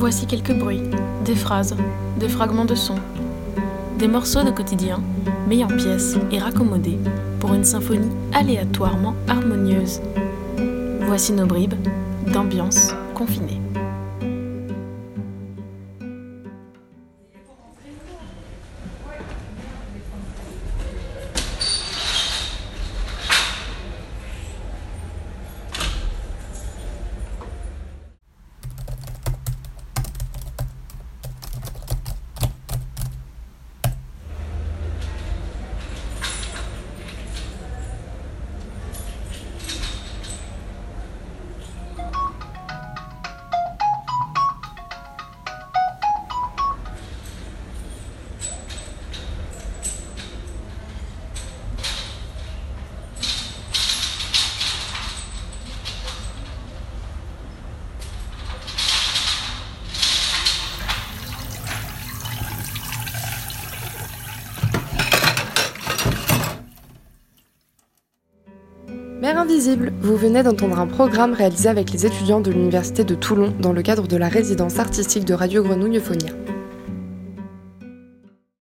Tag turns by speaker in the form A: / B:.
A: Voici quelques bruits, des phrases, des fragments de son, des morceaux de quotidien mis en pièces et raccommodés pour une symphonie aléatoirement harmonieuse. Voici nos bribes d'ambiance confinée.
B: Mère Invisible, vous venez d'entendre un programme réalisé avec les étudiants de l'Université de Toulon dans le cadre de la résidence artistique de Radio Grenouille Euphonia.